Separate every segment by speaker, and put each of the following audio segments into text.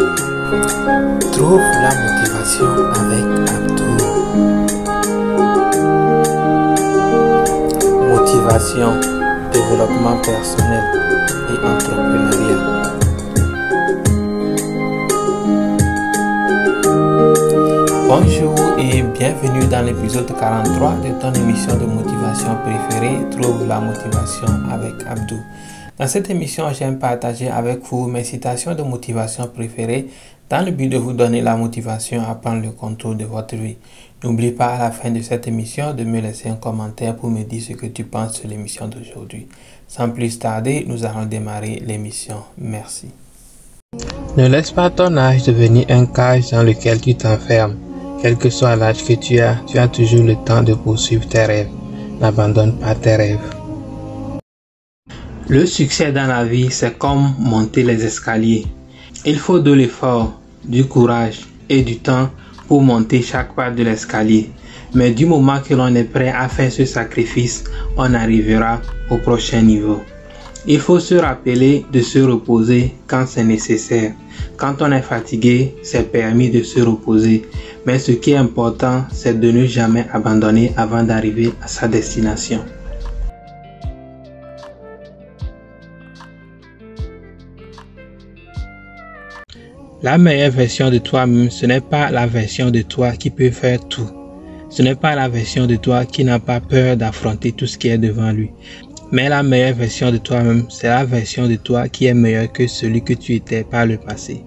Speaker 1: Trouve la motivation avec Abdou. Motivation, développement personnel et entrepreneuriat. Bonjour et bienvenue dans l'épisode 43 de ton émission de motivation préférée, Trouve la motivation avec Abdou. Dans cette émission, j'aime partager avec vous mes citations de motivation préférées dans le but de vous donner la motivation à prendre le contrôle de votre vie. N'oublie pas à la fin de cette émission de me laisser un commentaire pour me dire ce que tu penses sur l'émission d'aujourd'hui. Sans plus tarder, nous allons démarrer l'émission. Merci. Ne laisse pas ton âge devenir un cage dans lequel tu t'enfermes. Quel que soit l'âge que tu as, tu as toujours le temps de poursuivre tes rêves. N'abandonne pas tes rêves. Le succès dans la vie, c'est comme monter les escaliers. Il faut de l'effort, du courage et du temps pour monter chaque pas de l'escalier. Mais du moment que l'on est prêt à faire ce sacrifice, on arrivera au prochain niveau. Il faut se rappeler de se reposer quand c'est nécessaire. Quand on est fatigué, c'est permis de se reposer. Mais ce qui est important, c'est de ne jamais abandonner avant d'arriver à sa destination. La meilleure version de toi-même, ce n'est pas la version de toi qui peut faire tout. Ce n'est pas la version de toi qui n'a pas peur d'affronter tout ce qui est devant lui. Mais la meilleure version de toi-même, c'est la version de toi qui est meilleure que celui que tu étais par le passé.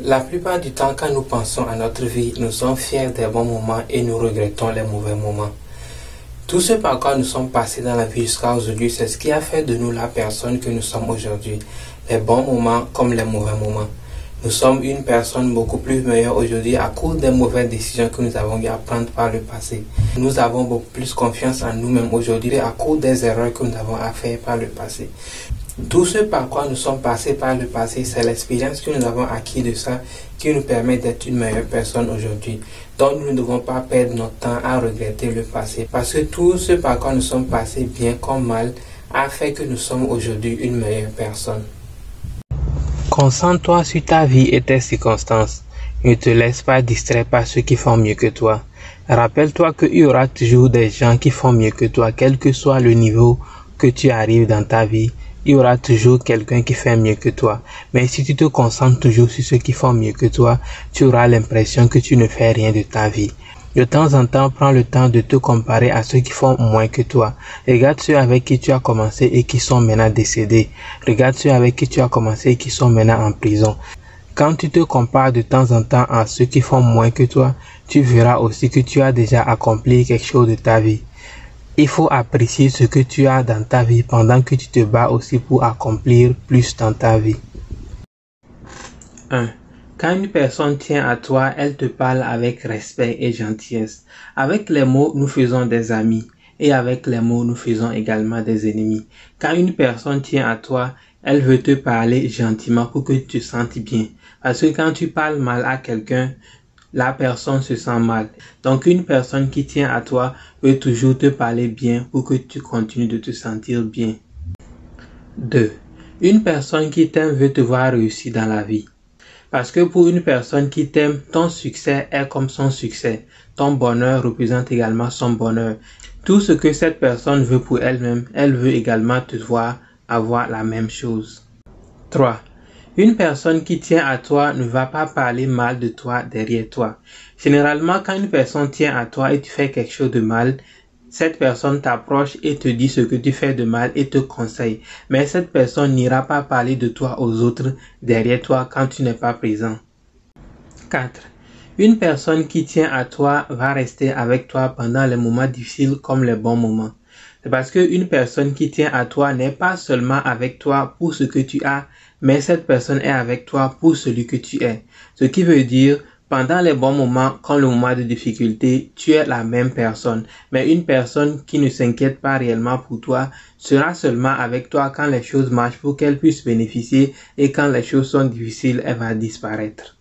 Speaker 1: La plupart du temps, quand nous pensons à notre vie, nous sommes fiers des bons moments et nous regrettons les mauvais moments. Tout ce par quoi nous sommes passés dans la vie jusqu'à aujourd'hui, c'est ce qui a fait de nous la personne que nous sommes aujourd'hui. Les bons moments comme les mauvais moments. Nous sommes une personne beaucoup plus meilleure aujourd'hui à cause des mauvaises décisions que nous avons eu à prendre par le passé. Nous avons beaucoup plus confiance en nous-mêmes aujourd'hui à cause des erreurs que nous avons à faire par le passé. Tout ce par quoi nous sommes passés par le passé, c'est l'expérience que nous avons acquis de ça qui nous permet d'être une meilleure personne aujourd'hui. Donc nous ne devons pas perdre notre temps à regretter le passé parce que tout ce par quoi nous sommes passés bien comme mal a fait que nous sommes aujourd'hui une meilleure personne. Concentre-toi sur ta vie et tes circonstances. Ne te laisse pas distraire par ceux qui font mieux que toi. Rappelle-toi qu'il y aura toujours des gens qui font mieux que toi, quel que soit le niveau que tu arrives dans ta vie. Il y aura toujours quelqu'un qui fait mieux que toi. Mais si tu te concentres toujours sur ceux qui font mieux que toi, tu auras l'impression que tu ne fais rien de ta vie. De temps en temps, prends le temps de te comparer à ceux qui font moins que toi. Regarde ceux avec qui tu as commencé et qui sont maintenant décédés. Regarde ceux avec qui tu as commencé et qui sont maintenant en prison. Quand tu te compares de temps en temps à ceux qui font moins que toi, tu verras aussi que tu as déjà accompli quelque chose de ta vie. Il faut apprécier ce que tu as dans ta vie pendant que tu te bats aussi pour accomplir plus dans ta vie. 1. Quand une personne tient à toi, elle te parle avec respect et gentillesse. Avec les mots, nous faisons des amis. Et avec les mots, nous faisons également des ennemis. Quand une personne tient à toi, elle veut te parler gentiment pour que tu te sentes bien. Parce que quand tu parles mal à quelqu'un, la personne se sent mal. Donc une personne qui tient à toi veut toujours te parler bien pour que tu continues de te sentir bien. 2. Une personne qui t'aime veut te voir réussir dans la vie. Parce que pour une personne qui t'aime, ton succès est comme son succès. Ton bonheur représente également son bonheur. Tout ce que cette personne veut pour elle-même, elle veut également te voir avoir la même chose. 3. Une personne qui tient à toi ne va pas parler mal de toi derrière toi. Généralement, quand une personne tient à toi et tu fais quelque chose de mal, cette personne t'approche et te dit ce que tu fais de mal et te conseille. Mais cette personne n'ira pas parler de toi aux autres derrière toi quand tu n'es pas présent. 4. Une personne qui tient à toi va rester avec toi pendant les moments difficiles comme les bons moments. C'est parce qu'une personne qui tient à toi n'est pas seulement avec toi pour ce que tu as, mais cette personne est avec toi pour celui que tu es. Ce qui veut dire pendant les bons moments, quand le moment de difficulté, tu es la même personne. Mais une personne qui ne s'inquiète pas réellement pour toi sera seulement avec toi quand les choses marchent pour qu'elle puisse bénéficier et quand les choses sont difficiles, elle va disparaître.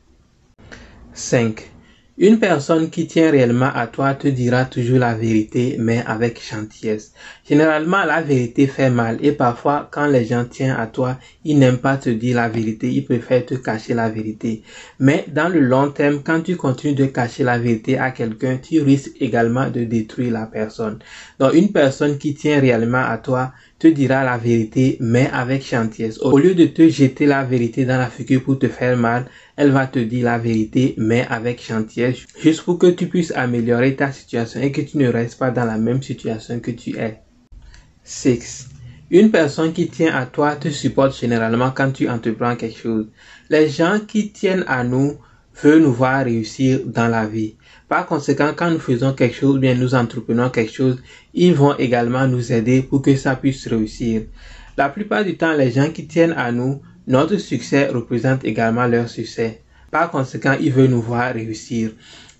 Speaker 1: 5. Une personne qui tient réellement à toi te dira toujours la vérité, mais avec gentillesse. Généralement, la vérité fait mal et parfois, quand les gens tiennent à toi, ils n'aiment pas te dire la vérité, ils préfèrent te cacher la vérité. Mais dans le long terme, quand tu continues de cacher la vérité à quelqu'un, tu risques également de détruire la personne. Donc, une personne qui tient réellement à toi te dira la vérité, mais avec gentillesse. Au lieu de te jeter la vérité dans la figure pour te faire mal, elle va te dire la vérité, mais avec gentillesse, juste pour que tu puisses améliorer ta situation et que tu ne restes pas dans la même situation que tu es. 6. Une personne qui tient à toi te supporte généralement quand tu entreprends quelque chose. Les gens qui tiennent à nous veulent nous voir réussir dans la vie. Par conséquent, quand nous faisons quelque chose, bien nous entreprenons quelque chose, ils vont également nous aider pour que ça puisse réussir. La plupart du temps, les gens qui tiennent à nous notre succès représente également leur succès. Par conséquent, ils veulent nous voir réussir.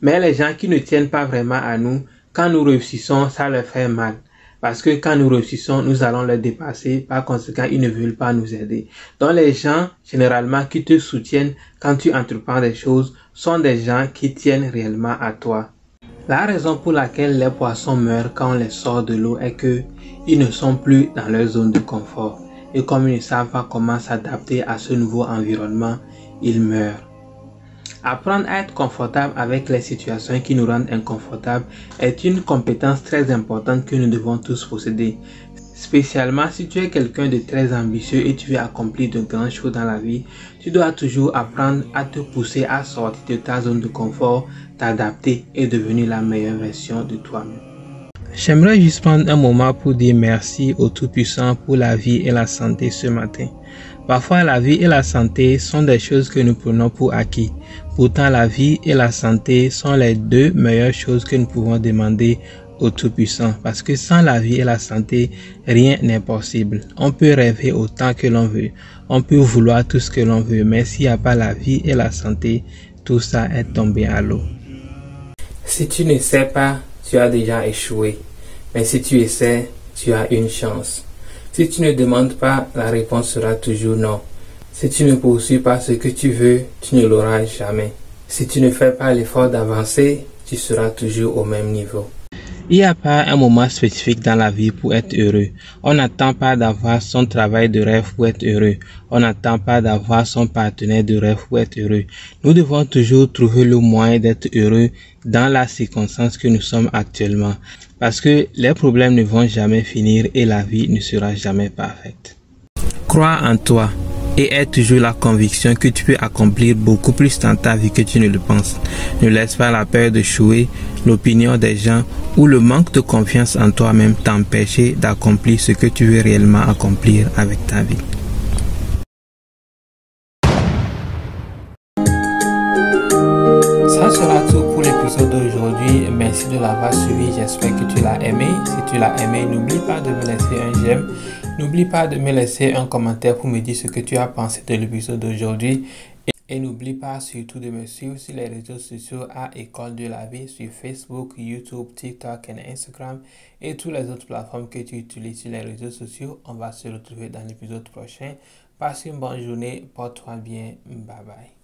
Speaker 1: Mais les gens qui ne tiennent pas vraiment à nous, quand nous réussissons, ça leur fait mal. Parce que quand nous réussissons, nous allons les dépasser. Par conséquent, ils ne veulent pas nous aider. Donc les gens, généralement, qui te soutiennent quand tu entreprends des choses, sont des gens qui tiennent réellement à toi. La raison pour laquelle les poissons meurent quand on les sort de l'eau est que ils ne sont plus dans leur zone de confort et comme ils ne savent pas comment s'adapter à ce nouveau environnement, ils meurent. Apprendre à être confortable avec les situations qui nous rendent inconfortables est une compétence très importante que nous devons tous posséder. Spécialement si tu es quelqu'un de très ambitieux et tu veux accomplir de grandes choses dans la vie, tu dois toujours apprendre à te pousser à sortir de ta zone de confort, t'adapter et devenir la meilleure version de toi-même. J'aimerais juste prendre un moment pour dire merci au Tout-Puissant pour la vie et la santé ce matin. Parfois, la vie et la santé sont des choses que nous prenons pour acquis. Pourtant, la vie et la santé sont les deux meilleures choses que nous pouvons demander au Tout-Puissant. Parce que sans la vie et la santé, rien n'est possible. On peut rêver autant que l'on veut. On peut vouloir tout ce que l'on veut. Mais s'il n'y a pas la vie et la santé, tout ça est tombé à l'eau. Si tu ne sais pas, tu as déjà échoué. Mais si tu essaies, tu as une chance. Si tu ne demandes pas, la réponse sera toujours non. Si tu ne poursuis pas ce que tu veux, tu ne l'auras jamais. Si tu ne fais pas l'effort d'avancer, tu seras toujours au même niveau. Il n'y a pas un moment spécifique dans la vie pour être heureux. On n'attend pas d'avoir son travail de rêve pour être heureux. On n'attend pas d'avoir son partenaire de rêve pour être heureux. Nous devons toujours trouver le moyen d'être heureux dans la circonstance que nous sommes actuellement. Parce que les problèmes ne vont jamais finir et la vie ne sera jamais parfaite. Crois en toi et aie toujours la conviction que tu peux accomplir beaucoup plus dans ta vie que tu ne le penses. Ne laisse pas la peur de chouer, l'opinion des gens ou le manque de confiance en toi-même t'empêcher d'accomplir ce que tu veux réellement accomplir avec ta vie. Ça sera tout pour l'épisode d'aujourd'hui. Merci de l'avoir suivi. J'espère que tu l'as aimé. Si tu l'as aimé, n'oublie pas de me laisser un j'aime N'oublie pas de me laisser un commentaire pour me dire ce que tu as pensé de l'épisode d'aujourd'hui. Et, n'oublie pas surtout de me suivre sur les réseaux sociaux à École de la vie sur Facebook, YouTube, TikTok et Instagram et toutes les autres plateformes que tu utilises sur les réseaux sociaux. On va se retrouver dans l'épisode prochain. Passe une bonne journée, porte-toi bien, bye bye.